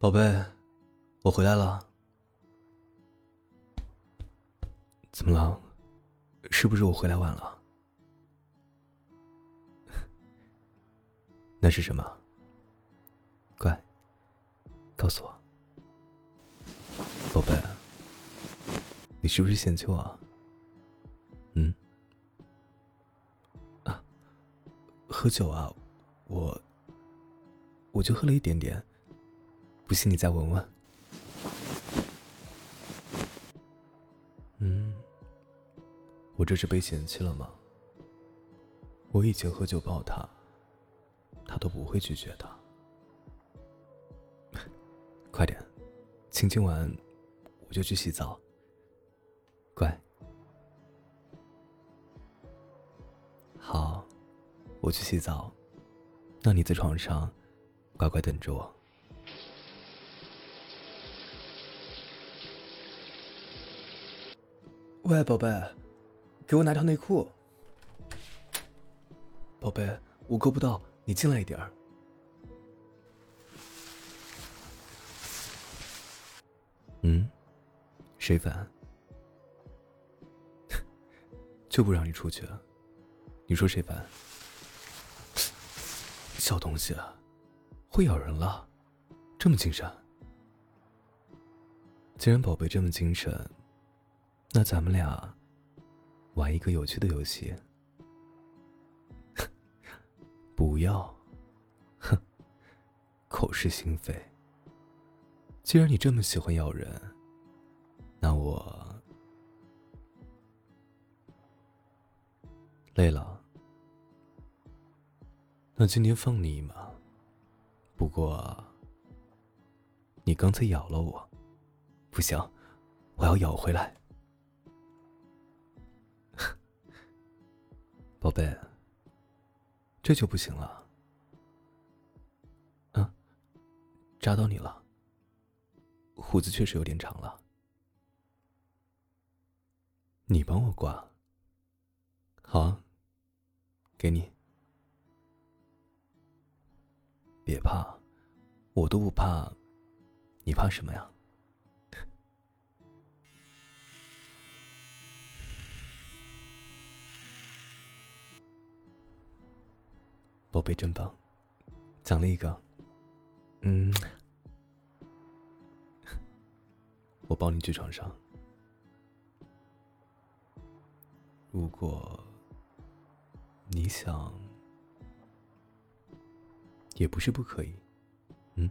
宝贝，我回来了。怎么了？是不是我回来晚了？那是什么？乖，告诉我，宝贝，你是不是嫌弃我？嗯？啊，喝酒啊，我我就喝了一点点。不信你再闻闻。嗯，我这是被嫌弃了吗？我以前喝酒抱他，他都不会拒绝的。快点，亲亲完，我就去洗澡。乖。好，我去洗澡，那你在床上乖乖等着我。喂，宝贝，给我拿条内裤。宝贝，我够不到，你进来一点儿。嗯，谁烦？就不让你出去。你说谁烦？小东西，会咬人了，这么精神。既然宝贝这么精神。那咱们俩玩一个有趣的游戏。不要，哼，口是心非。既然你这么喜欢咬人，那我累了。那今天放你一马。不过，你刚才咬了我，不行，我要咬回来。宝贝，这就不行了。啊，扎到你了。胡子确实有点长了。你帮我刮。好啊，给你。别怕，我都不怕，你怕什么呀？宝贝真棒，奖励一个，嗯，我抱你去床上。如果你想，也不是不可以，嗯，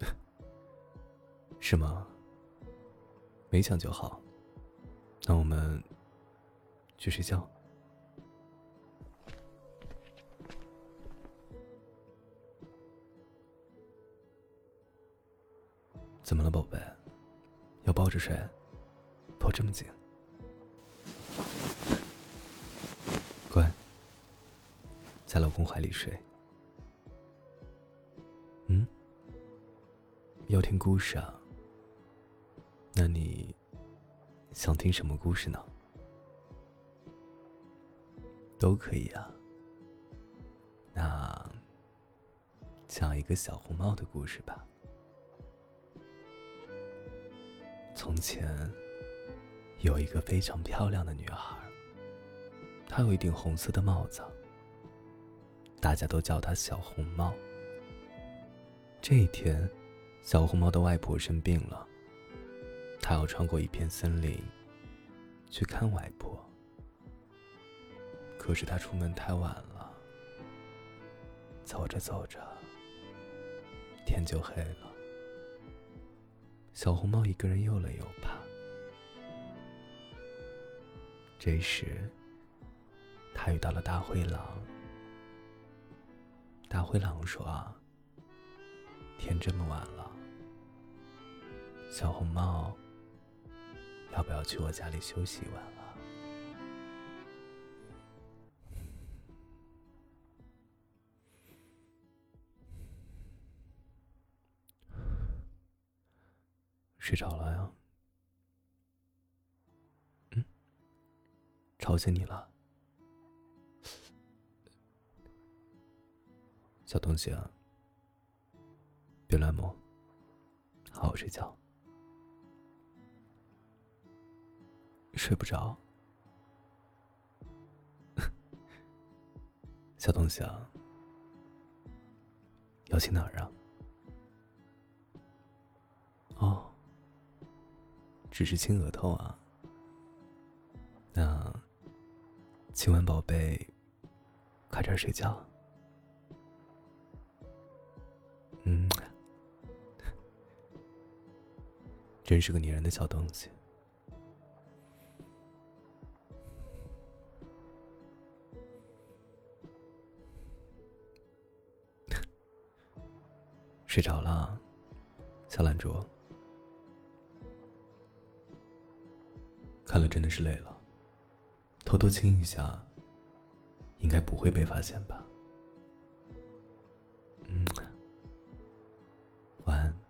是吗？没想就好，那我们去睡觉。怎么了，宝贝？要抱着睡？抱这么紧？乖，在老公怀里睡。嗯？要听故事啊？那你想听什么故事呢？都可以啊。那讲一个小红帽的故事吧。从前，有一个非常漂亮的女孩。她有一顶红色的帽子，大家都叫她小红帽。这一天，小红帽的外婆生病了，她要穿过一片森林去看外婆。可是她出门太晚了，走着走着，天就黑了。小红帽一个人又累又怕。这时，他遇到了大灰狼。大灰狼说：“啊，天这么晚了，小红帽，要不要去我家里休息一晚？”睡着了呀？嗯，吵醒你了，小东西啊。别乱摸，好好睡觉。睡不着，小东西啊，要去哪儿啊？只是亲额头啊。那亲完宝贝，快点睡觉。嗯，真是个粘人的小东西。睡着了，小懒猪。看了真的是累了，偷偷亲一下应该不会被发现吧。嗯。晚安。